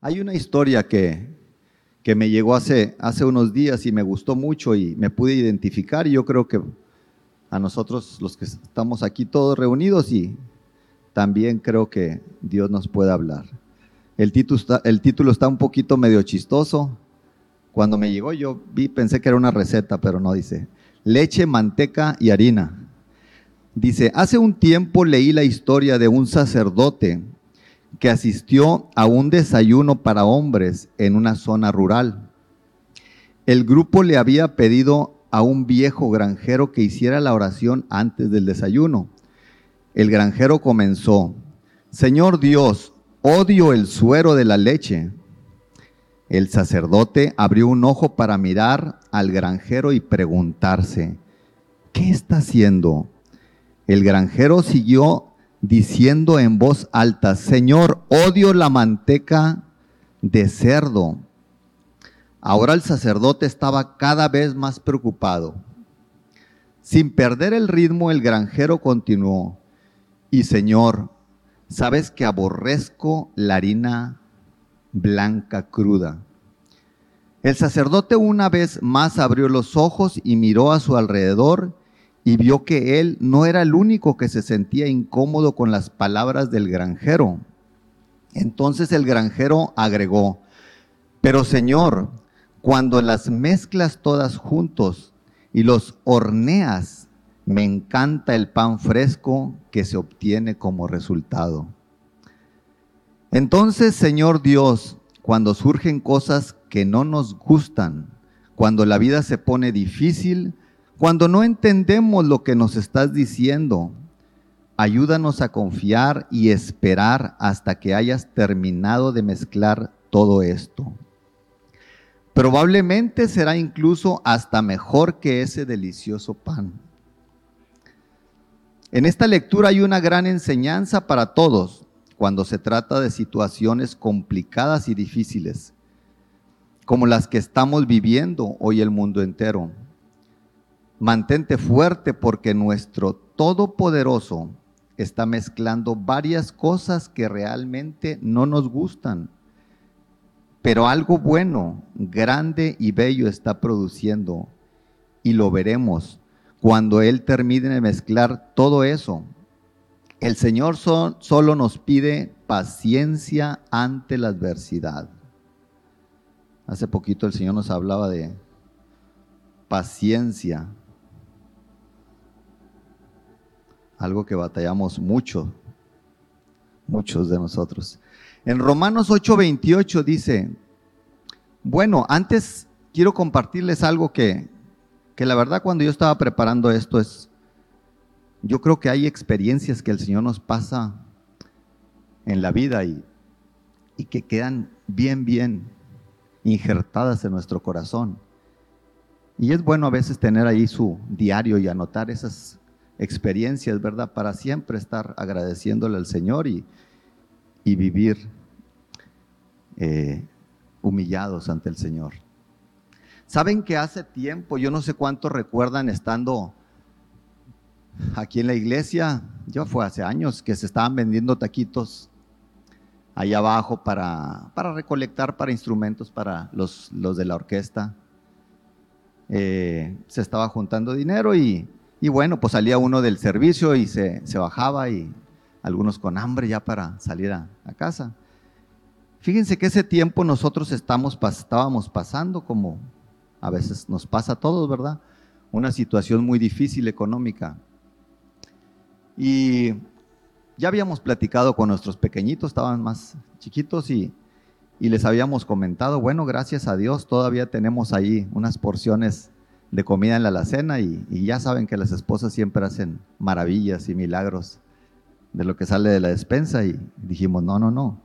Hay una historia que, que me llegó hace, hace unos días y me gustó mucho y me pude identificar y yo creo que a nosotros los que estamos aquí todos reunidos y también creo que Dios nos puede hablar. El título está, el título está un poquito medio chistoso. Cuando me llegó yo vi, pensé que era una receta, pero no dice. Leche, manteca y harina. Dice, hace un tiempo leí la historia de un sacerdote que asistió a un desayuno para hombres en una zona rural. El grupo le había pedido a un viejo granjero que hiciera la oración antes del desayuno. El granjero comenzó, Señor Dios, odio el suero de la leche. El sacerdote abrió un ojo para mirar al granjero y preguntarse, ¿qué está haciendo? El granjero siguió diciendo en voz alta, Señor, odio la manteca de cerdo. Ahora el sacerdote estaba cada vez más preocupado. Sin perder el ritmo, el granjero continuó, y Señor, sabes que aborrezco la harina blanca cruda. El sacerdote una vez más abrió los ojos y miró a su alrededor y vio que él no era el único que se sentía incómodo con las palabras del granjero. Entonces el granjero agregó, pero Señor, cuando las mezclas todas juntos y los horneas, me encanta el pan fresco que se obtiene como resultado. Entonces, Señor Dios, cuando surgen cosas que no nos gustan, cuando la vida se pone difícil, cuando no entendemos lo que nos estás diciendo, ayúdanos a confiar y esperar hasta que hayas terminado de mezclar todo esto. Probablemente será incluso hasta mejor que ese delicioso pan. En esta lectura hay una gran enseñanza para todos cuando se trata de situaciones complicadas y difíciles, como las que estamos viviendo hoy el mundo entero. Mantente fuerte porque nuestro Todopoderoso está mezclando varias cosas que realmente no nos gustan. Pero algo bueno, grande y bello está produciendo y lo veremos cuando Él termine de mezclar todo eso. El Señor solo nos pide paciencia ante la adversidad. Hace poquito el Señor nos hablaba de paciencia algo que batallamos mucho, muchos de nosotros. En Romanos 8:28 dice, bueno, antes quiero compartirles algo que, que la verdad cuando yo estaba preparando esto es, yo creo que hay experiencias que el Señor nos pasa en la vida y, y que quedan bien, bien injertadas en nuestro corazón. Y es bueno a veces tener ahí su diario y anotar esas experiencias, ¿verdad? Para siempre estar agradeciéndole al Señor y, vivir eh, humillados ante el Señor. Saben que hace tiempo, yo no sé cuántos recuerdan estando aquí en la iglesia, ya fue hace años que se estaban vendiendo taquitos ahí abajo para, para recolectar para instrumentos para los, los de la orquesta. Eh, se estaba juntando dinero y y bueno, pues salía uno del servicio y se, bajaba y algunos con hambre ya para salir a, casa. Fíjense que ese tiempo nosotros estamos, estábamos pasando como a veces nos pasa a todos, ¿verdad? Una situación muy difícil económica. Y ya habíamos platicado con nuestros pequeñitos, estaban más chiquitos y, y les habíamos comentado, bueno, gracias a Dios todavía tenemos ahí unas porciones de comida en la alacena y, ya saben que las esposas siempre hacen maravillas y milagros de lo que sale de la despensa y dijimos, no, no, no,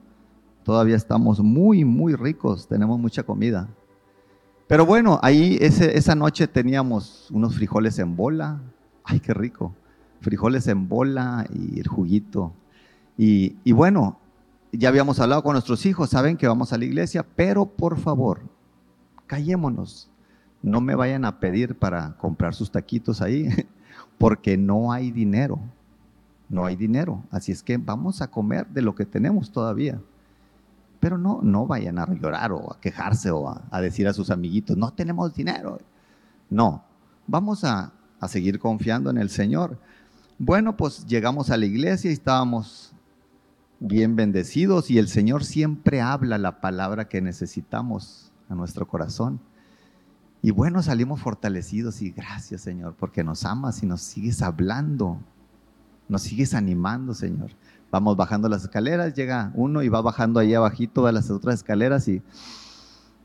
todavía estamos muy, muy ricos, tenemos mucha comida. Pero bueno, ahí esa noche teníamos unos frijoles en bola, ay, qué rico, frijoles en bola y el juguito. Y, y bueno, ya habíamos hablado con nuestros hijos, saben que vamos a la iglesia, pero por favor, callémonos no me vayan a pedir para comprar sus taquitos ahí, porque no hay dinero. No hay dinero. Así es que vamos a comer de lo que tenemos todavía. Pero no, no vayan a llorar o a quejarse o a, decir a sus amiguitos, no tenemos dinero. No, vamos a, a seguir confiando en el Señor. Bueno, pues llegamos a la iglesia y estábamos bien bendecidos y el Señor siempre habla la palabra que necesitamos a nuestro corazón. Y bueno, salimos fortalecidos y gracias Señor, porque nos amas y nos sigues hablando, nos sigues animando Señor. Vamos bajando las escaleras, llega uno y va bajando ahí abajito de las otras escaleras y,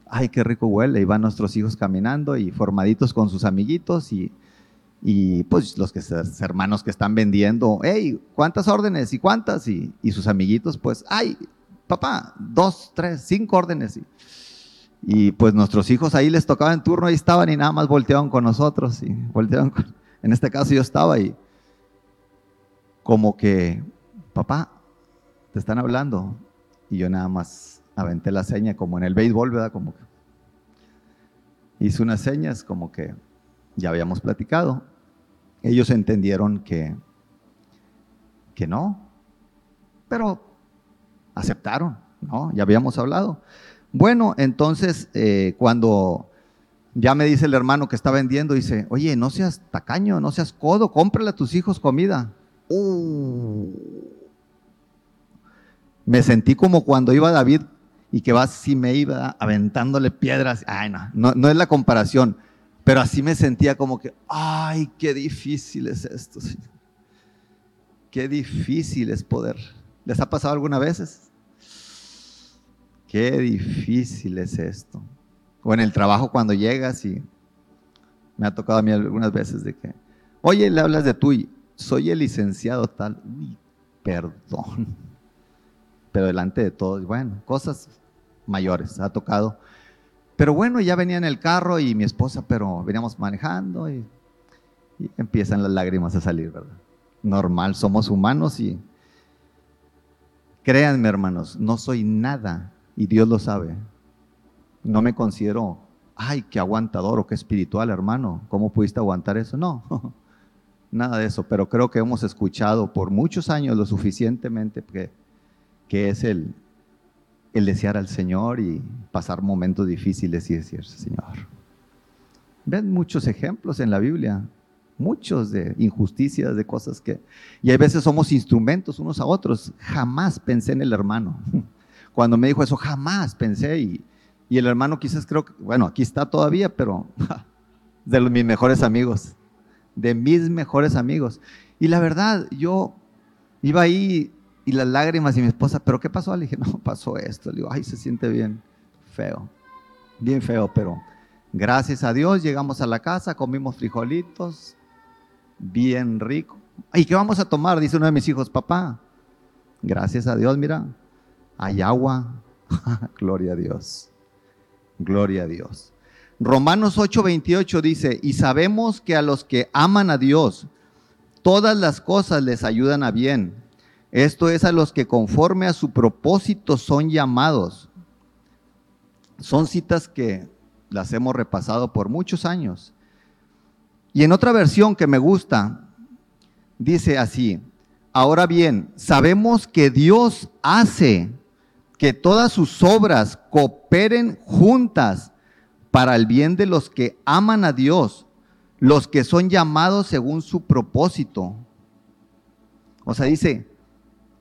ay, qué rico huele. Y van nuestros hijos caminando y formaditos con sus amiguitos y y pues los que, hermanos que están vendiendo, hey, ¿cuántas órdenes y cuántas? Y, sus amiguitos, pues, ay, papá, dos, tres, cinco órdenes. Y, y, pues nuestros hijos ahí les tocaba en turno, ahí estaban y nada más volteaban con nosotros. Y volteaban en este caso yo estaba ahí, como que, papá, te están hablando. Y yo nada más aventé la seña, como en el béisbol, ¿verdad? Como que hice unas señas, como que ya habíamos platicado. Ellos entendieron que, que no, pero aceptaron, ¿no? Ya habíamos hablado. Bueno, entonces eh, cuando ya me dice el hermano que está vendiendo, dice, oye, no seas tacaño, no seas codo, cómprale a tus hijos comida. Uh. Me sentí como cuando iba David y que va así me iba aventándole piedras. Ay, no, no, es la comparación. Pero así me sentía como que, ay, qué difícil es esto. Qué difícil es poder. ¿Les ha pasado alguna vez? Qué difícil es esto. O en el trabajo cuando llegas y me ha tocado a mí algunas veces de que, oye, le hablas de tú y soy el licenciado tal. Uy, perdón. Pero delante de todos, bueno, cosas mayores ha tocado. Pero bueno, ya venía en el carro y mi esposa, pero veníamos manejando y, empiezan las lágrimas a salir, ¿verdad? Normal, somos humanos y créanme hermanos, no soy nada y Dios lo sabe. No me considero, ay, qué aguantador o qué espiritual, hermano. ¿Cómo pudiste aguantar eso? No, nada de eso, pero creo que hemos escuchado por muchos años lo suficientemente que, que es el, el desear al Señor y pasar momentos difíciles y decir, Señor. Ven muchos ejemplos en la Biblia, muchos de injusticias, de cosas que... Y hay veces somos instrumentos unos a otros. Jamás pensé en el hermano. Cuando me dijo eso, jamás pensé. Y, y el hermano quizás creo que, bueno, aquí está todavía, pero de mis mejores amigos, de mis mejores amigos. Y la verdad, yo iba ahí y las lágrimas y mi esposa, ¿pero qué pasó? Le dije, no, pasó esto. Le digo, ay, se siente bien feo, bien feo, pero gracias a Dios llegamos a la casa, comimos frijolitos, bien rico. ¿Y qué vamos a tomar? Dice uno de mis hijos, papá. Gracias a Dios, mira, hay agua. Gloria a Dios. Gloria a Dios. Romanos 8:28 dice, y sabemos que a los que aman a Dios, todas las cosas les ayudan a bien esto es a los que conforme a su propósito son llamados. Son citas que las hemos repasado por muchos años. Y en otra versión que me gusta, dice así, ahora bien, sabemos que Dios hace que todas sus obras cooperen juntas para el bien de los que aman a Dios, los que son llamados según su propósito. O sea, dice,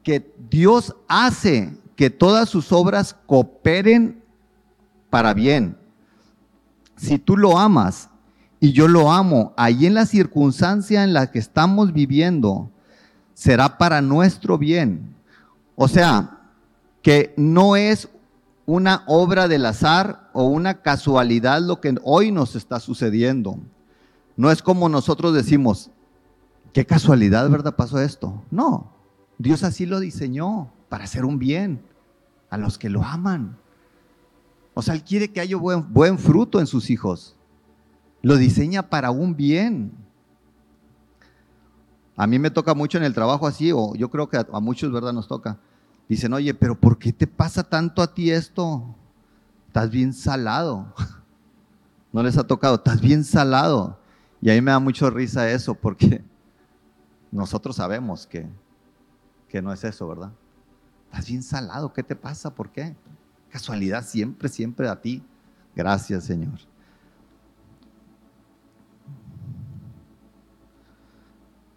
que Dios hace que todas sus obras cooperen para bien. Si tú lo amas y yo lo amo, ahí en la circunstancia en la que estamos viviendo, será para nuestro bien. O sea, que no es una obra del azar o una casualidad lo que hoy nos está sucediendo. No es como nosotros decimos, qué casualidad, ¿verdad? Pasó esto. No, Dios así lo diseñó para hacer un bien a los que lo aman. O sea, Él quiere que haya buen, fruto en sus hijos. Lo diseña para un bien. A mí me toca mucho en el trabajo así, o yo creo que a, a muchos, ¿verdad? Nos toca. Dicen, oye, pero ¿por qué te pasa tanto a ti esto? Estás bien salado. No les ha tocado, estás bien salado. Y a mí me da mucho risa eso, porque nosotros sabemos que que no es eso, ¿verdad? Estás bien salado, ¿qué te pasa? ¿Por qué? Casualidad siempre, siempre a ti. Gracias, Señor.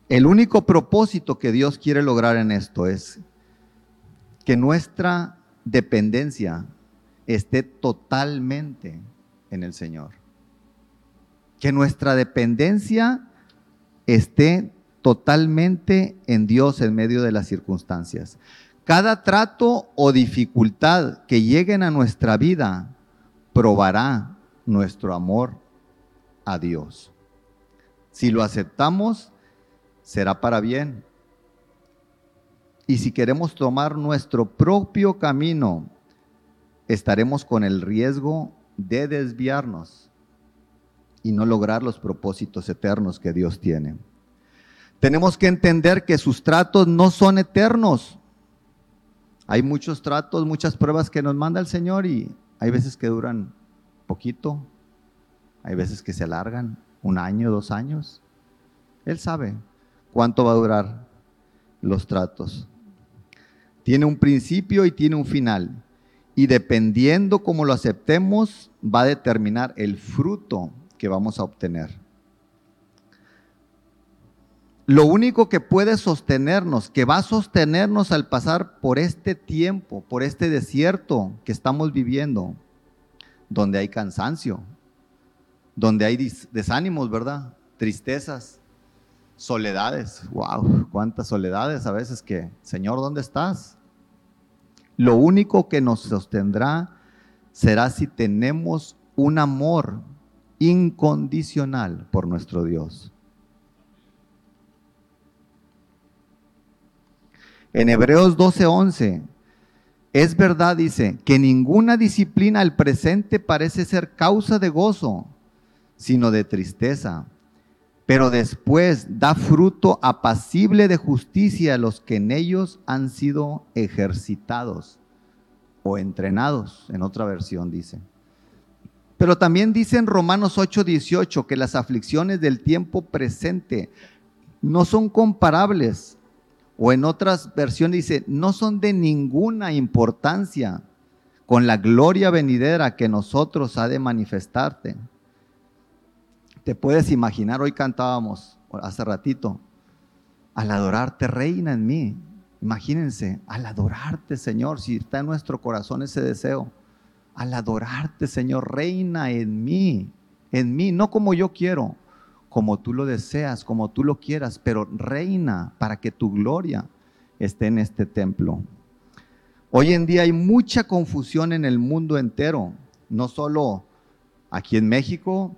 El único propósito que Dios quiere lograr en esto es que nuestra dependencia esté totalmente en el Señor. Que nuestra dependencia esté totalmente en Dios en medio de las circunstancias. Cada trato o dificultad que lleguen a nuestra vida probará nuestro amor a Dios. Si lo aceptamos, será para bien. Y si queremos tomar nuestro propio camino, estaremos con el riesgo de desviarnos y no lograr los propósitos eternos que Dios tiene. Tenemos que entender que sus tratos no son eternos. Hay muchos tratos, muchas pruebas que nos manda el Señor y hay veces que duran poquito, hay veces que se alargan, un año, dos años. Él sabe cuánto va a durar los tratos. Tiene un principio y tiene un final. Y dependiendo cómo lo aceptemos, va a determinar el fruto que vamos a obtener. Lo único que puede sostenernos, que va a sostenernos al pasar por este tiempo, por este desierto que estamos viviendo, donde hay cansancio, donde hay desánimos, ¿verdad? Tristezas, soledades. Wow, cuántas soledades a veces que, Señor, ¿dónde estás? Lo único que nos sostendrá será si tenemos un amor incondicional por nuestro Dios. En Hebreos 12:11, es verdad, dice, que ninguna disciplina al presente parece ser causa de gozo, sino de tristeza pero después da fruto apacible de justicia a los que en ellos han sido ejercitados o entrenados, en otra versión dice. Pero también dice en Romanos 8:18 que las aflicciones del tiempo presente no son comparables, o en otras versiones dice, no son de ninguna importancia con la gloria venidera que nosotros ha de manifestarte. Te puedes imaginar, hoy cantábamos hace ratito, al adorarte reina en mí. Imagínense, al adorarte, Señor, si está en nuestro corazón ese deseo, al adorarte, Señor, reina en mí, en mí, no como yo quiero, como tú lo deseas, como tú lo quieras, pero reina para que tu gloria esté en este templo. Hoy en día hay mucha confusión en el mundo entero, no solo aquí en México,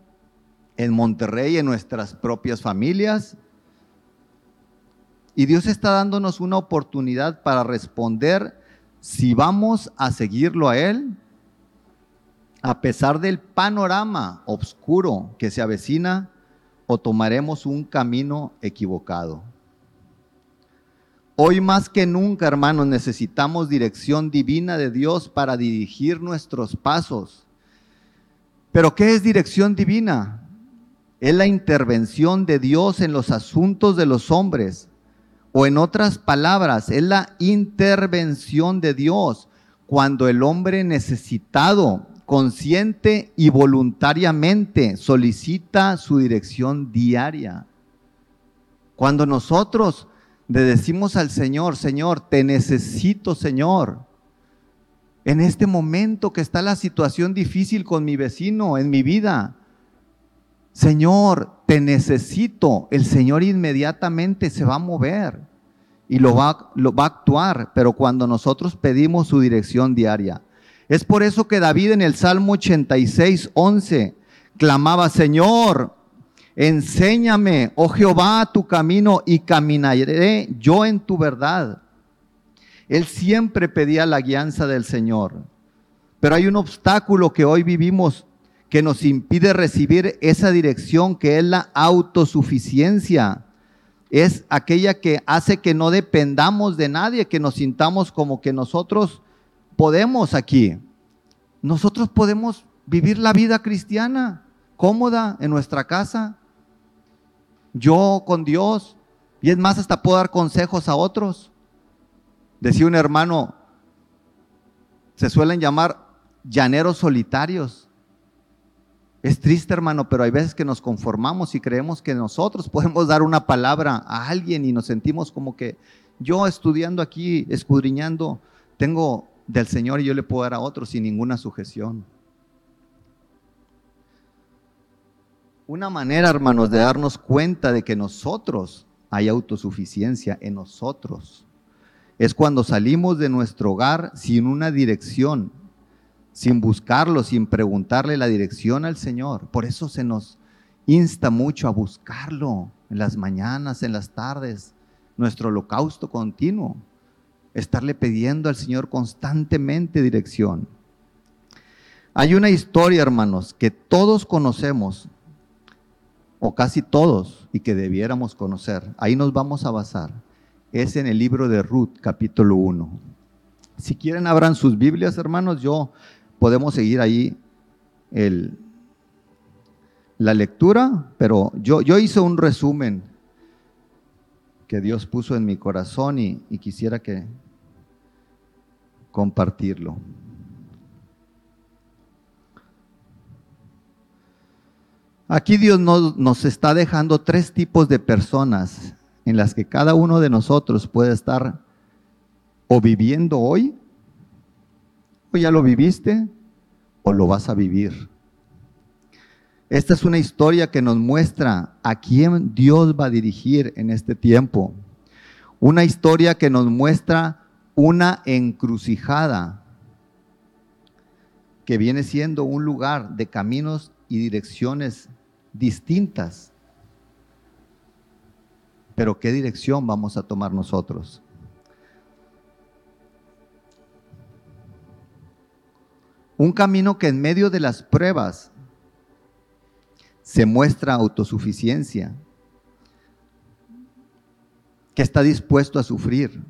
en Monterrey, en nuestras propias familias. Y Dios está dándonos una oportunidad para responder si vamos a seguirlo a Él, a pesar del panorama oscuro que se avecina, o tomaremos un camino equivocado. Hoy más que nunca, hermanos, necesitamos dirección divina de Dios para dirigir nuestros pasos. Pero ¿qué es dirección divina? Es la intervención de Dios en los asuntos de los hombres. O en otras palabras, es la intervención de Dios cuando el hombre necesitado, consciente y voluntariamente solicita su dirección diaria. Cuando nosotros le decimos al Señor, Señor, te necesito, Señor. En este momento que está la situación difícil con mi vecino en mi vida, Señor, te necesito, el Señor inmediatamente se va a mover y lo va, a actuar, pero cuando nosotros pedimos su dirección diaria. Es por eso que David en el Salmo 86, 11 clamaba, Señor, enséñame, oh Jehová, tu camino y caminaré yo en tu verdad. Él siempre pedía la guianza del Señor. Pero hay un obstáculo que hoy vivimos que nos impide recibir esa dirección que es la autosuficiencia. Es aquella que hace que no dependamos de nadie, que nos sintamos como que nosotros podemos aquí. Nosotros podemos vivir la vida cristiana cómoda en nuestra casa. Yo con Dios. Y es más, hasta puedo dar consejos a otros. Decía un hermano, se suelen llamar llaneros solitarios. Es triste, hermano, pero hay veces que nos conformamos y creemos que nosotros podemos dar una palabra a alguien y nos sentimos como que yo estudiando aquí, escudriñando, tengo del Señor y yo le puedo dar a otro sin ninguna sujeción. Una manera, hermanos, de darnos cuenta de que nosotros hay autosuficiencia en nosotros es cuando salimos de nuestro hogar sin una dirección, sin buscarlo, sin preguntarle la dirección al Señor. Por eso se nos insta mucho a buscarlo en las mañanas, en las tardes, nuestro holocausto continuo, estarle pidiendo al Señor constantemente dirección. Hay una historia, hermanos, que todos conocemos, o casi todos, y que debiéramos conocer. Ahí nos vamos a basar. Es en el libro de Ruth, capítulo 1. Si quieren, abran sus Biblias, hermanos. Yo podemos seguir ahí la lectura, pero yo, hice un resumen que Dios puso en mi corazón y, quisiera que compartirlo. Aquí Dios nos, está dejando tres tipos de personas en las que cada uno de nosotros puede estar o viviendo hoy, o ya lo viviste, o lo vas a vivir. Esta es una historia que nos muestra a quién Dios va a dirigir en este tiempo. Una historia que nos muestra una encrucijada que viene siendo un lugar de caminos y direcciones distintas. Pero ¿qué dirección vamos a tomar nosotros? Un camino que en medio de las pruebas se muestra autosuficiencia, que está dispuesto a sufrir,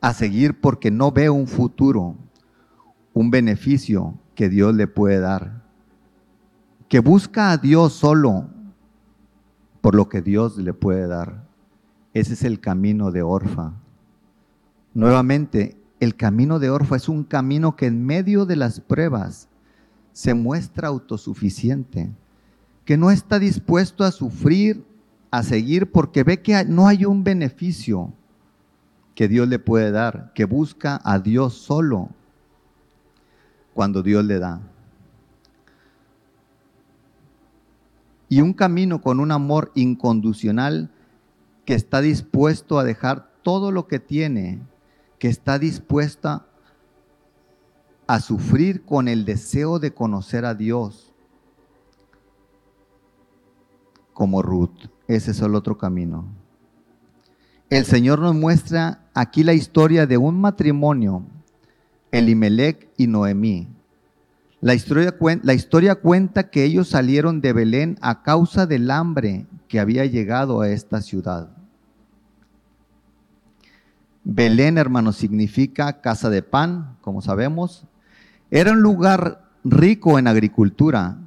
a seguir porque no ve un futuro, un beneficio que Dios le puede dar, que busca a Dios solo por lo que Dios le puede dar. Ese es el camino de Orfa. Nuevamente, el camino de Orfa es un camino que en medio de las pruebas se muestra autosuficiente, que no está dispuesto a sufrir, a seguir, porque ve que no hay un beneficio que Dios le puede dar, que busca a Dios solo cuando Dios le da. Y un camino con un amor incondicional que está dispuesto a dejar todo lo que tiene, que está dispuesta a sufrir con el deseo de conocer a Dios, como Ruth. Ese es el otro camino. El Señor nos muestra aquí la historia de un matrimonio, Elimelech y Noemí. La historia, la historia cuenta que ellos salieron de Belén a causa del hambre que había llegado a esta ciudad. Belén, hermano, significa casa de pan, como sabemos, era un lugar rico en agricultura,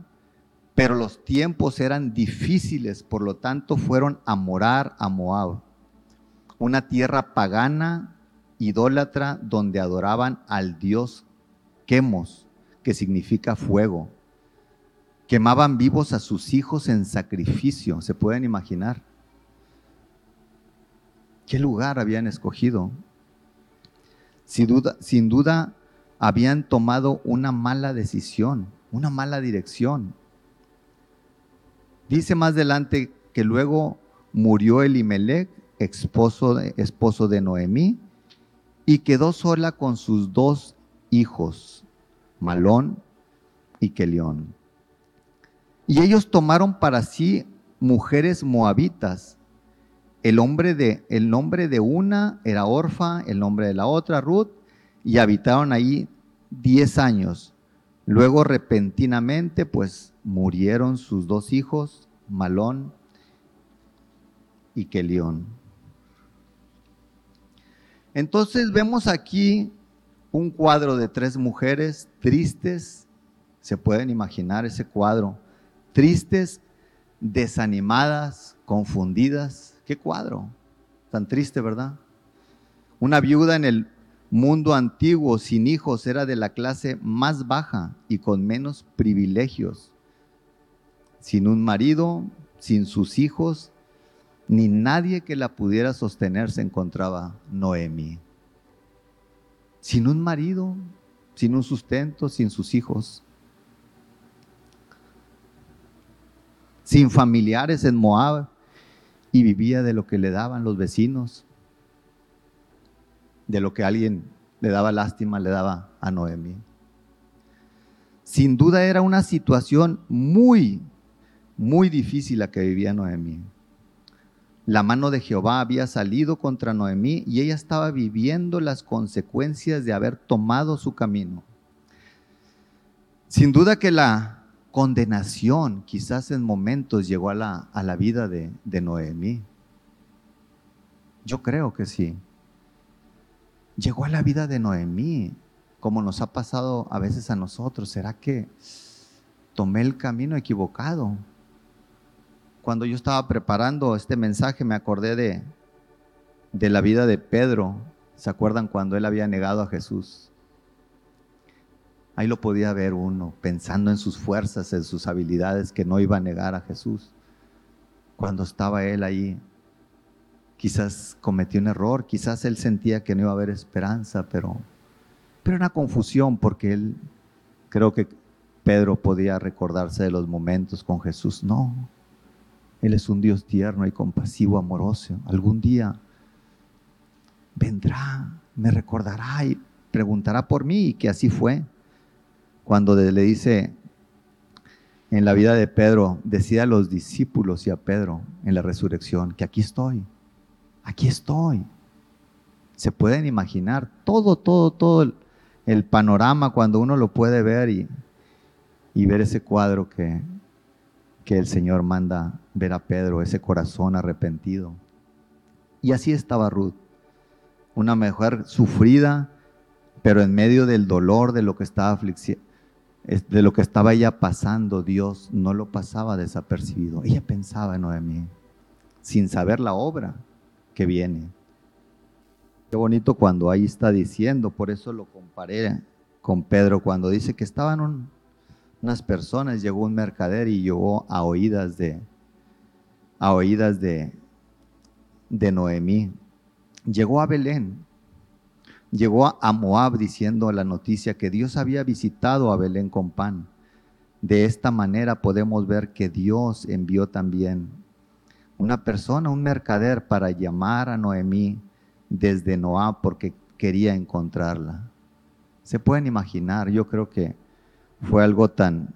pero los tiempos eran difíciles, por lo tanto fueron a morar a Moab, una tierra pagana, idólatra, donde adoraban al dios Quemos, que significa fuego. Quemaban vivos a sus hijos en sacrificio, se pueden imaginar. ¿Qué lugar habían escogido? Sin duda, habían tomado una mala decisión, una mala dirección. Dice más adelante que luego murió Elimelech, esposo de, esposo de Noemí, y quedó sola con sus dos hijos, Malón y Kelión. Y ellos tomaron para sí mujeres moabitas. El, nombre de una era Orfa, el nombre de la otra Ruth, y habitaron ahí diez años. Luego repentinamente, pues murieron sus dos hijos, Malón y Kelión. Entonces vemos aquí un cuadro de tres mujeres tristes, se pueden imaginar ese cuadro, tristes, desanimadas, confundidas. ¿Qué cuadro? Tan triste, ¿verdad? Una viuda en el mundo antiguo, sin hijos, era de la clase más baja y con menos privilegios. Sin un marido, sin sus hijos, ni nadie que la pudiera sostener se encontraba Noemi. Sin un marido, sin un sustento, sin sus hijos. Sin familiares en Moab y vivía de lo que le daban los vecinos, de lo que alguien le daba lástima, le daba a Noemi. Sin duda era una situación muy, muy difícil la que vivía Noemí. La mano de Jehová había salido contra Noemí y ella estaba viviendo las consecuencias de haber tomado su camino. Sin duda que la condenación quizás en momentos llegó a la, a la vida de, Noemí. Yo creo que sí. Llegó a la vida de Noemí, como nos ha pasado a veces a nosotros. ¿Será que tomé el camino equivocado? cuando yo estaba preparando este mensaje me acordé de, de la vida de Pedro. ¿Se acuerdan cuando él había negado a Jesús? Ahí lo podía ver uno, pensando en sus fuerzas, en sus habilidades, que no iba a negar a Jesús. Cuando estaba él ahí, quizás cometió un error, quizás él sentía que no iba a haber esperanza, pero, pero una confusión porque él, creo que Pedro podía recordarse de los momentos con Jesús. No, él es un Dios tierno y compasivo, amoroso. Algún día vendrá, me recordará y preguntará por mí y que así fue. Cuando le dice en la vida de Pedro, decía a los discípulos y a Pedro en la resurrección que aquí estoy, aquí estoy. Se pueden imaginar todo, todo, todo el, panorama cuando uno lo puede ver y, ver ese cuadro que, que el Señor manda ver a Pedro, ese corazón arrepentido. Y así estaba Ruth, una mujer sufrida, pero en medio del dolor de lo que estaba de lo que estaba ella pasando, Dios no lo pasaba desapercibido. Ella pensaba en Noemí, sin saber la obra que viene. Qué bonito cuando ahí está diciendo, por eso lo comparé con Pedro, cuando dice que estaban un, unas personas, llegó un mercader y llegó a oídas de, a oídas de, de Noemí. Llegó a Belén, llegó a Moab diciendo la noticia que Dios había visitado a Belén con pan. De esta manera podemos ver que Dios envió también una persona, un mercader, para llamar a Noemí desde Moab porque quería encontrarla. Se pueden imaginar, yo creo que fue algo tan,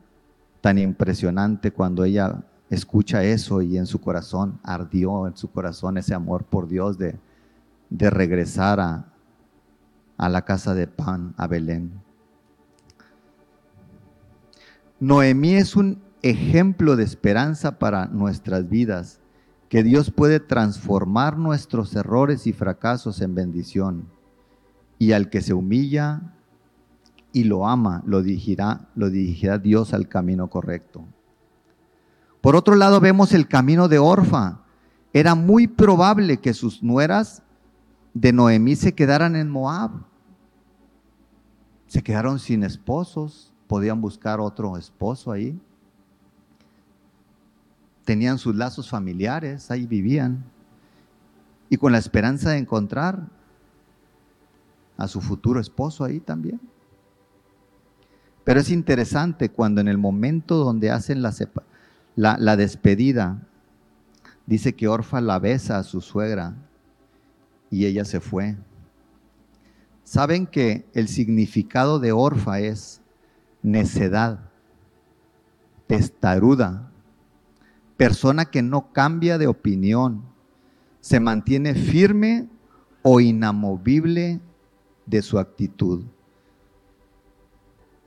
tan impresionante cuando ella escucha eso y en su corazón ardió, en su corazón ese amor por Dios de, de regresar a, a la casa de pan, a Belén. Noemí es un ejemplo de esperanza para nuestras vidas, que Dios puede transformar nuestros errores y fracasos en bendición. Y al que se humilla, y lo ama, lo dirigirá, lo dirigirá Dios al camino correcto. Por otro lado, vemos el camino de Orfa. Era muy probable que sus nueras de Noemí se quedaran en Moab. Se quedaron sin esposos, podían buscar otro esposo ahí. Tenían sus lazos familiares, ahí vivían. Y con la esperanza de encontrar a su futuro esposo ahí también. Pero es interesante cuando en el momento donde hacen la, la, despedida, dice que Orfa la besa a su suegra y ella se fue. Saben que el significado de Orfa es necedad, testaruda, persona que no cambia de opinión, se mantiene firme o inamovible de su actitud.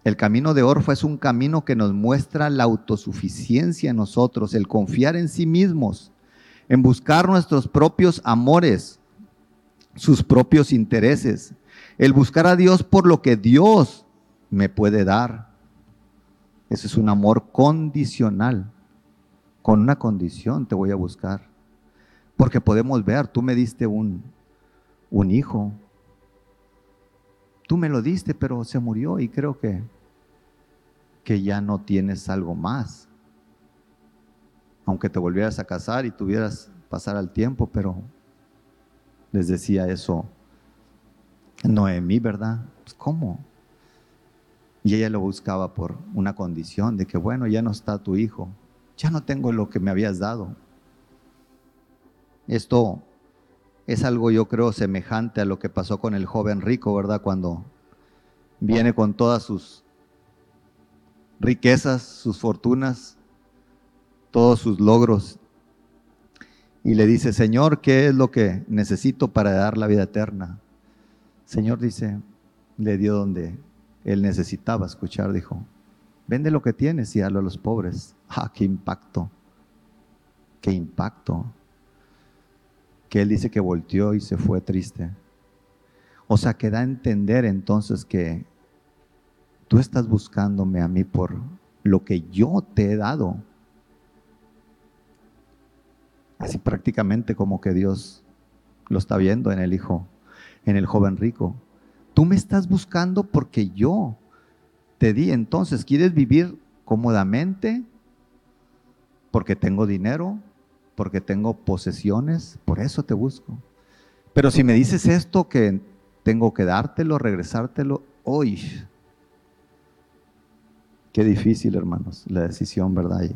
El camino de Orfa es un camino que nos muestra la autosuficiencia en nosotros, el confiar en sí mismos, en buscar nuestros propios amores, sus propios intereses, el buscar a Dios por lo que Dios me puede dar. Ese es un amor condicional. Con una condición te voy a buscar. Porque podemos ver, tú me diste un, un hijo, tú me lo diste, pero se murió y creo que, que ya no tienes algo más. Aunque te volvieras a casar y tuvieras pasar al tiempo, pero les decía eso Noemí, ¿verdad? Pues, ¿Cómo? Y ella lo buscaba por una condición de que, bueno, ya no está tu hijo, ya no tengo lo que me habías dado. Esto es algo, yo creo, semejante a lo que pasó con el joven rico, ¿verdad? Cuando viene con todas sus riquezas, sus fortunas, todos sus logros, y le dice, Señor, ¿qué es lo que necesito para dar la vida eterna? Señor dice, le dio donde él necesitaba escuchar, dijo, vende lo que tienes y dalo a los pobres. Ah, qué impacto, qué impacto. Que él dice que volteó y se fue triste. O sea, que da a entender entonces que tú estás buscándome a mí por lo que yo te he dado. Así prácticamente como que Dios lo está viendo en el hijo, en el joven rico. Tú me estás buscando porque yo te di. Entonces, ¿quieres vivir cómodamente? Porque tengo dinero, porque tengo posesiones, por eso te busco. Pero si me dices esto que tengo que dártelo, regresártelo, hoy. Qué difícil, hermanos, la decisión, ¿verdad?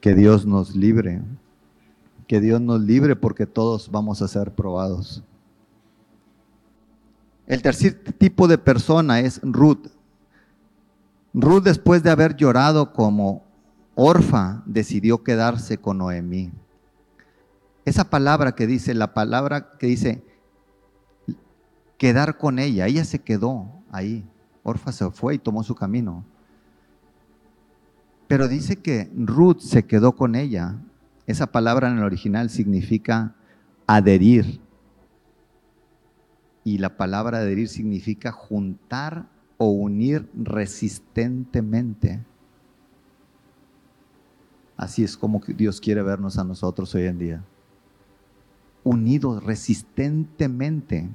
que Dios nos libre. Que Dios nos libre porque todos vamos a ser probados. El tercer tipo de persona es Ruth. Ruth después de haber llorado como orfa, decidió quedarse con Noemí. Esa palabra que dice, la palabra que dice quedar con ella, ella se quedó ahí. Orfa se fue y tomó su camino. Pero dice que Ruth se quedó con ella. Esa palabra en el original significa adherir y la palabra adherir significa juntar o unir resistentemente. Así es como Dios quiere vernos a nosotros hoy en día. Unidos resistentemente.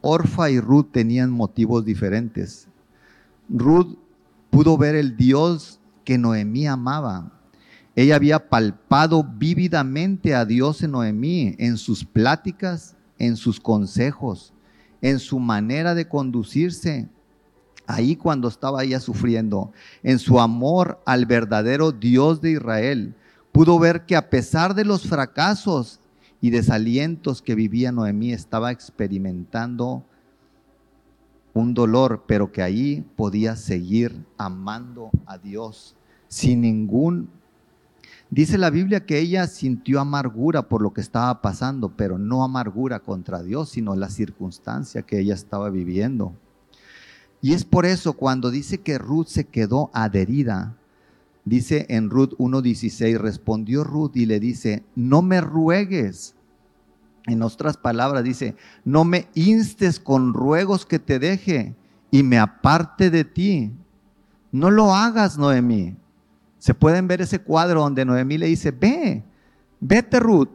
Orfa y Ruth tenían motivos diferentes. Ruth pudo ver el Dios que Noemí amaba. Ella había palpado vívidamente a Dios en Noemí, en sus pláticas, en sus consejos, en su manera de conducirse. Ahí cuando estaba ella sufriendo, en su amor al verdadero Dios de Israel, pudo ver que a pesar de los fracasos y desalientos que vivía Noemí, estaba experimentando un dolor, pero que ahí podía seguir amando a Dios sin ningún Dice la Biblia que ella sintió amargura por lo que estaba pasando, pero no amargura contra Dios, sino la circunstancia que ella estaba viviendo. Y es por eso cuando dice que Ruth se quedó adherida, dice en Ruth 1.16, respondió Ruth y le dice, no me ruegues. En otras palabras dice, no me instes con ruegos que te deje y me aparte de ti. No lo hagas, Noemí. Se pueden ver ese cuadro donde Noemí le dice, ve, vete Ruth.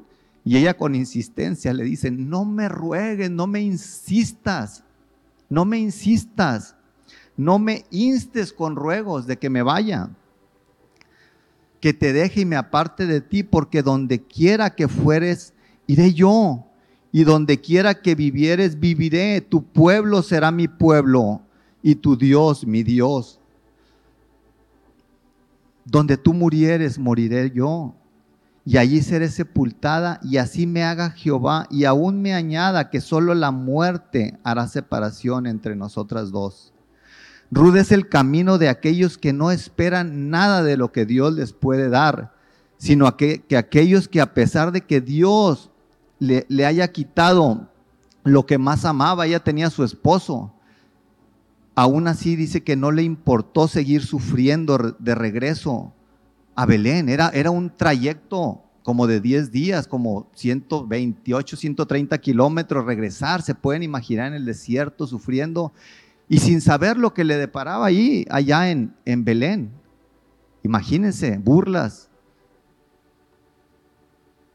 Y ella con insistencia le dice, no me ruegues, no me insistas, no me insistas, no me instes con ruegos de que me vaya, que te deje y me aparte de ti, porque donde quiera que fueres, iré yo, y donde quiera que vivieres, viviré, tu pueblo será mi pueblo, y tu Dios mi Dios. Donde tú murieres, moriré yo. Y allí seré sepultada, y así me haga Jehová, y aún me añada que solo la muerte hará separación entre nosotras dos. Rude es el camino de aquellos que no esperan nada de lo que Dios les puede dar, sino que, que aquellos que a pesar de que Dios le, le haya quitado lo que más amaba, ella tenía su esposo, aún así dice que no le importó seguir sufriendo de regreso a Belén. Era, era un trayecto como de 10 días, como 128, 130 kilómetros, regresar. Se pueden imaginar en el desierto sufriendo y sin saber lo que le deparaba ahí, allá en, en Belén. Imagínense, burlas,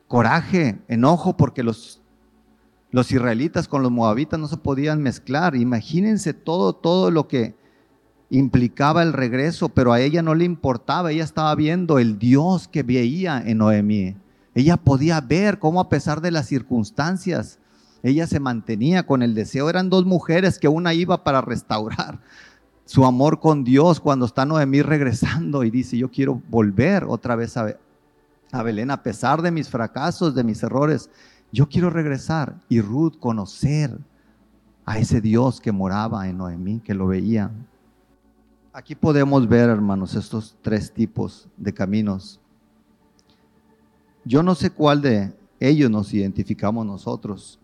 coraje, enojo porque los Los israelitas con los moabitas no se podían mezclar. Imagínense todo, todo lo que implicaba el regreso, pero a ella no le importaba. Ella estaba viendo el Dios que veía en Noemí. Ella podía ver cómo a pesar de las circunstancias, ella se mantenía con el deseo. Eran dos mujeres que una iba para restaurar su amor con Dios cuando está Noemí regresando y dice, yo quiero volver otra vez a, a Belén a pesar de mis fracasos, de mis errores. Yo quiero regresar y Ruth conocer a ese Dios que moraba en Noemí, que lo veía. Aquí podemos ver, hermanos, estos tres tipos de caminos. Yo no sé cuál de ellos nos identificamos nosotros.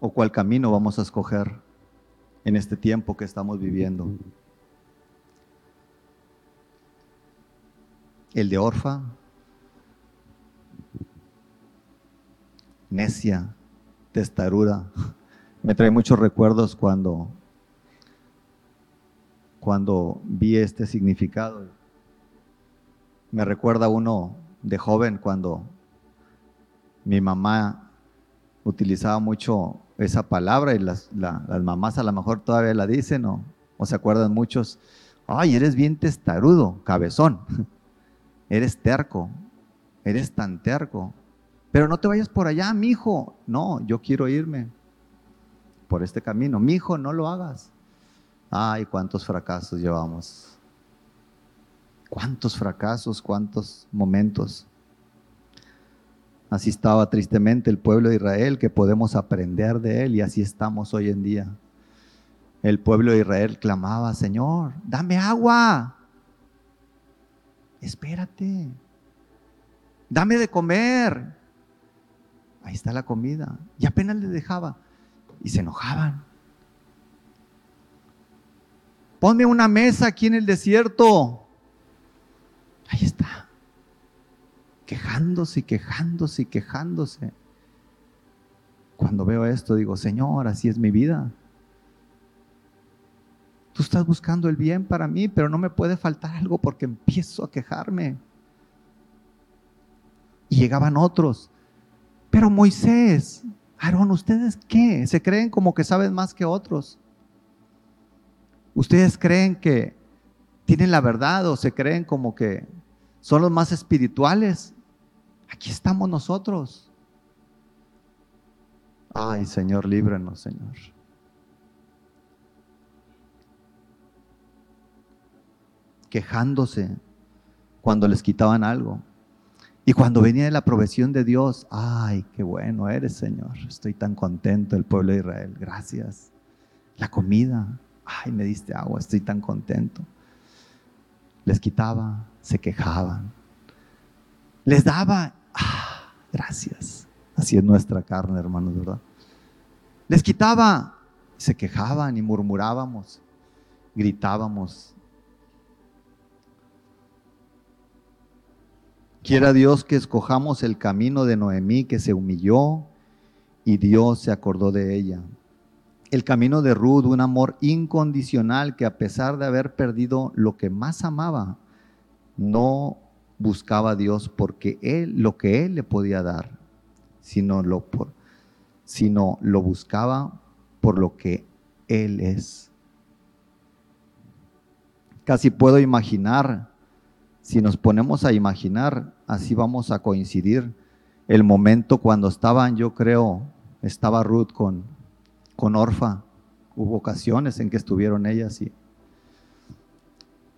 O cuál camino vamos a escoger en este tiempo que estamos viviendo. El de Orfa, necia, testaruda. Me trae muchos recuerdos cuando, cuando vi este significado. Me recuerda uno de joven cuando mi mamá utilizaba mucho esa palabra y las, las mamás a lo mejor todavía la dicen o se acuerdan muchos. Ay, eres bien testarudo, cabezón. Eres terco. Eres tan terco. Pero no te vayas por allá, mi hijo. No, yo quiero irme por este camino. Mi hijo, no lo hagas. Ay, cuántos fracasos llevamos. Cuántos fracasos, cuántos momentos. Así estaba tristemente el pueblo de Israel, que podemos aprender de él y así estamos hoy en día. El pueblo de Israel clamaba, Señor, dame agua. Espérate. Dame de comer. Ahí está la comida. Y apenas les dejaba y se enojaban. Ponme una mesa aquí en el desierto. Ahí está. Quejándose y quejándose y quejándose. Cuando veo esto digo, Señor, así es mi vida. Tú estás buscando el bien para mí, pero no me puede faltar algo porque empiezo a quejarme. Y llegaban otros. Pero Moisés, Aarón, ¿ustedes qué? ¿Se creen como que saben más que otros? ¿Ustedes creen que tienen la verdad o se creen como que son los más espirituales? Aquí estamos nosotros. Ay, Señor, líbranos, Señor. Quejándose cuando les quitaban algo. Y cuando venía la provisión de Dios, ay, qué bueno eres, Señor. Estoy tan contento, el pueblo de Israel. Gracias. La comida, ay, me diste agua, estoy tan contento. Les quitaba, se quejaban. Les daba, ah, gracias. Así es nuestra carne, hermanos, ¿verdad? Les quitaba, se quejaban y murmurábamos, gritábamos, Quiera Dios que escojamos el camino de Noemí que se humilló y Dios se acordó de ella. El camino de Ruth, un amor incondicional que a pesar de haber perdido lo que más amaba, no buscaba a Dios porque él lo que él le podía dar, sino lo por, sino lo buscaba por lo que él es. Casi puedo imaginar si nos ponemos a imaginar, así vamos a coincidir el momento cuando estaban, yo creo, estaba Ruth con, con Orfa. Hubo ocasiones en que estuvieron ellas y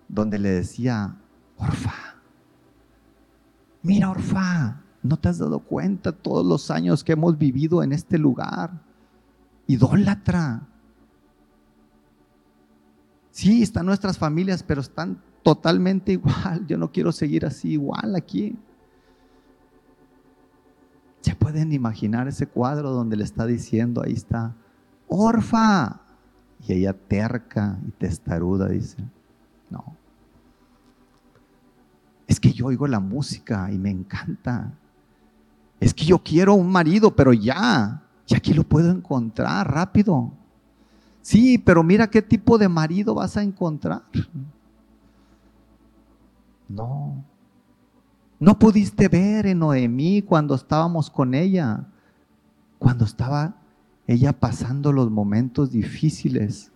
donde le decía, Orfa, mira Orfa, ¿no te has dado cuenta todos los años que hemos vivido en este lugar? Idólatra. Sí, están nuestras familias, pero están totalmente igual. Yo no quiero seguir así igual aquí. ¿Se pueden imaginar ese cuadro donde le está diciendo, ahí está, Orfa? Y ella terca y testaruda dice, no. Es que yo oigo la música y me encanta. Es que yo quiero un marido, pero ya, ya aquí lo puedo encontrar rápido. Sí, pero mira qué tipo de marido vas a encontrar. No. No pudiste ver en Noemí cuando estábamos con ella, cuando estaba ella pasando los momentos difíciles.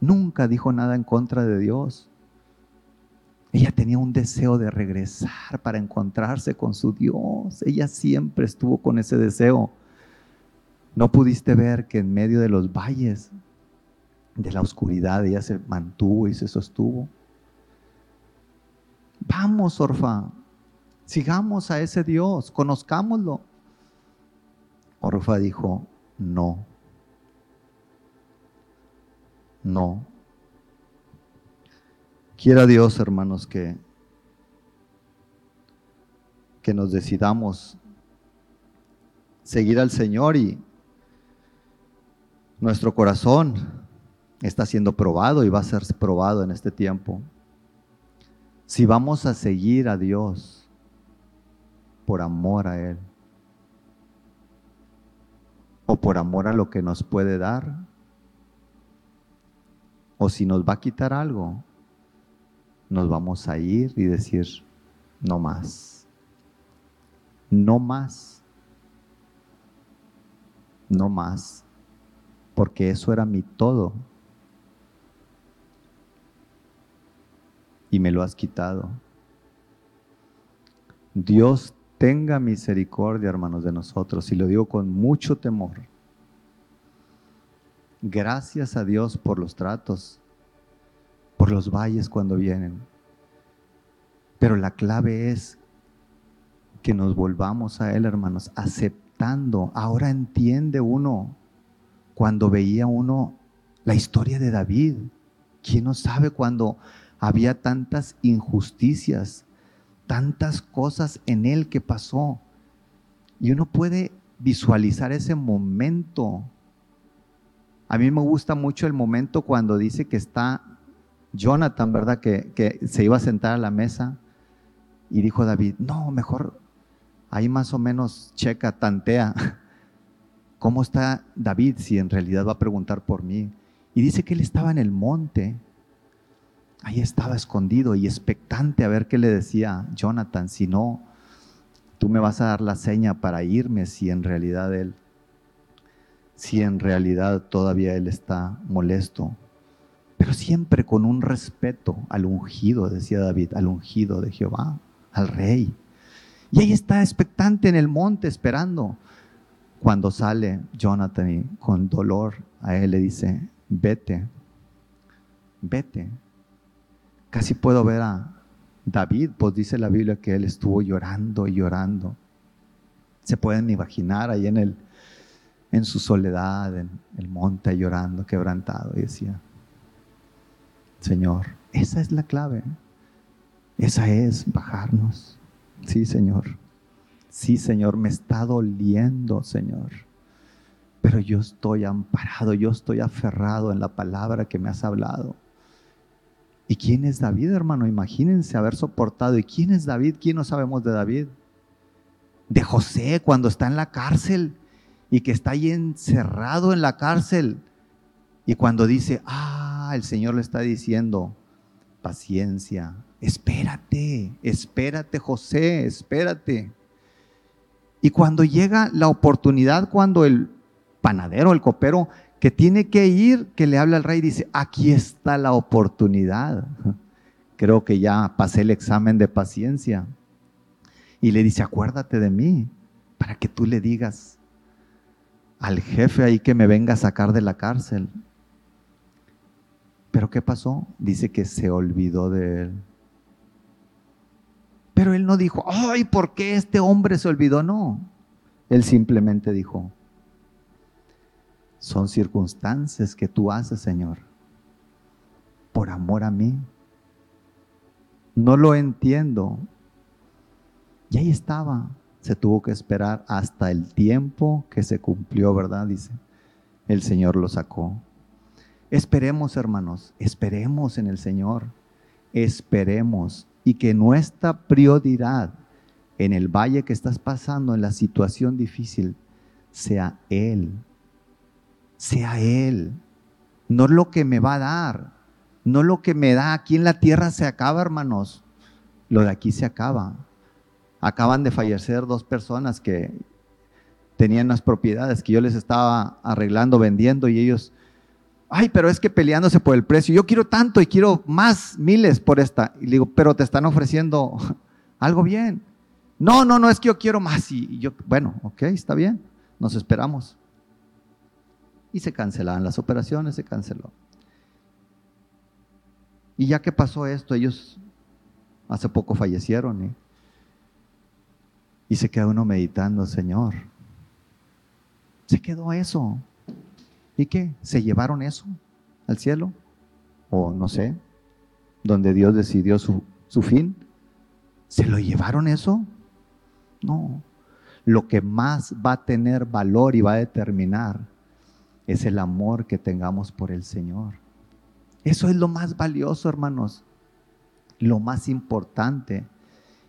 Nunca dijo nada en contra de Dios. Ella tenía un deseo de regresar para encontrarse con su Dios. Ella siempre estuvo con ese deseo. No pudiste ver que en medio de los valles de la oscuridad ella se mantuvo y se sostuvo. Vamos, Orfa, sigamos a ese Dios, conozcámoslo. Orfa dijo, no, no, Quiera Dios, hermanos, que, que nos decidamos seguir al Señor y nuestro corazón está siendo probado y va a ser probado en este tiempo. Si vamos a seguir a Dios por amor a Él o por amor a lo que nos puede dar, o si nos va a quitar algo, nos vamos a ir y decir, no más, no más, no más, porque eso era mi todo. Y me lo has quitado. Dios tenga misericordia, hermanos, de nosotros, y lo digo con mucho temor. Gracias a Dios por los tratos por los valles cuando vienen. Pero la clave es que nos volvamos a Él, hermanos, aceptando. Ahora entiende uno cuando veía uno la historia de David. ¿Quién no sabe cuando había tantas injusticias, tantas cosas en él que pasó? Y uno puede visualizar ese momento. A mí me gusta mucho el momento cuando dice que está Jonathan, ¿verdad? Que, se iba a sentar a la mesa y dijo David, no, mejor ahí más o menos checa, tantea. ¿Cómo está David si en realidad va a preguntar por mí? Y dice que él estaba en el monte. Ahí estaba escondido y expectante a ver qué le decía Jonathan. Si no, tú me vas a dar la seña para irme si en realidad él, si en realidad todavía él está molesto pero siempre con un respeto al ungido, decía David, al ungido de Jehová, al rey. Y ahí está expectante en el monte esperando. Cuando sale Jonathan y con dolor a él le dice, vete, vete. Casi puedo ver a David, pues dice la Biblia que él estuvo llorando y llorando. Se pueden imaginar ahí en el en su soledad, en el monte llorando, quebrantado, y decía, Señor. Esa es la clave. Esa es bajarnos. Sí, Señor. Sí, Señor, me está doliendo, Señor. Pero yo estoy amparado, yo estoy aferrado en la palabra que me has hablado. ¿Y quién es David, hermano? Imagínense haber soportado. ¿Y quién es David? ¿Quién no sabemos de David? De José cuando está en la cárcel y que está ahí encerrado en la cárcel. Y cuando dice, ah, el Señor le está diciendo, paciencia, espérate, espérate José, espérate. Y cuando llega la oportunidad, cuando el panadero, el copero, que tiene que ir, que le habla al rey, dice, aquí está la oportunidad. Creo que ya pasé el examen de paciencia. Y le dice, acuérdate de mí, para que tú le digas al jefe ahí que me venga a sacar de la cárcel. Pero ¿qué pasó? Dice que se olvidó de él. Pero él no dijo, ay, ¿por qué este hombre se olvidó? No. Él simplemente dijo, son circunstancias que tú haces, Señor, por amor a mí. No lo entiendo. Y ahí estaba. Se tuvo que esperar hasta el tiempo que se cumplió, ¿verdad? Dice. El Señor lo sacó. Esperemos, hermanos, esperemos en el Señor, esperemos y que nuestra prioridad en el valle que estás pasando, en la situación difícil, sea Él, sea Él, no lo que me va a dar, no lo que me da aquí en la tierra se acaba, hermanos. lo de aquí se acaba. Acaban de fallecer dos personas que tenían las propiedades que yo les estaba arreglando, vendiendo y ellos, ay, pero es que peleándose por el precio, yo quiero tanto y quiero más miles por esta. Y le digo, pero te están ofreciendo algo bien. No, no, no, es que yo quiero más. Y yo, bueno, ok, está bien, nos esperamos. Y se cancelaban las operaciones, se canceló. Y ya que pasó esto, ellos hace poco fallecieron. ¿eh? Y se queda uno meditando, Señor. Se quedó eso. ¿Y qué? ¿Se llevaron eso al cielo? O no sé, donde Dios decidió su, su fin. ¿Se lo llevaron eso? No. Lo que más va a tener valor y va a determinar es el amor que tengamos por el Señor. Eso es lo más valioso, hermanos. Lo más importante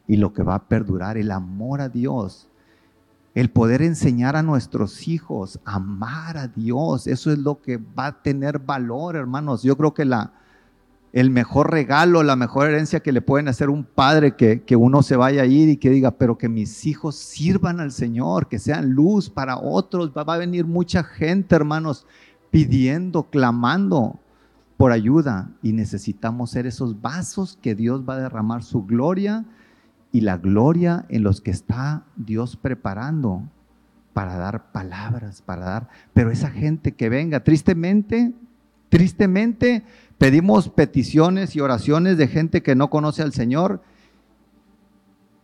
y lo que va a perdurar, el amor a Dios. El poder enseñar a nuestros hijos a amar a Dios. Eso es lo que va a tener valor, hermanos. Yo creo que la, el mejor regalo, la mejor herencia que le pueden hacer un padre que, que, uno se vaya a ir y que diga, pero que mis hijos sirvan al Señor, que sean luz para otros. Va, va a venir mucha gente, hermanos, pidiendo, clamando por ayuda y necesitamos ser esos vasos que Dios va a derramar su gloria y la gloria en los que está Dios preparando para dar palabras, para dar, pero esa gente que venga, tristemente, tristemente Pedimos peticiones y oraciones de gente que no conoce al Señor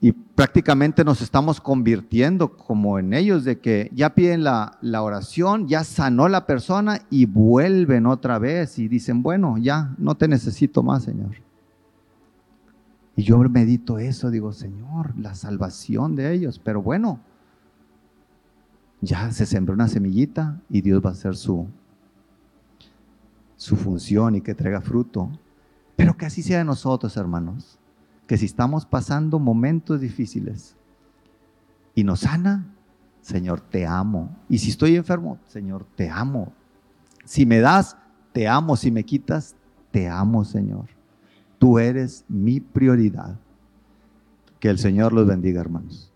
y prácticamente nos estamos convirtiendo como en ellos, de que ya piden la, oración, ya sanó la persona y vuelven otra vez y dicen, bueno, ya no te necesito más, Señor. Y yo medito eso, digo, Señor, la salvación de ellos, pero bueno, ya se sembró una semillita y Dios va a hacer su, su función y que traiga fruto. Pero que así sea de nosotros, hermanos. Que si estamos pasando momentos difíciles y nos sana, Señor, te amo. Y si estoy enfermo, Señor, te amo. Si me das, te amo. Si me quitas, te amo, Señor. Tú eres mi prioridad. Que el Señor los bendiga, hermanos.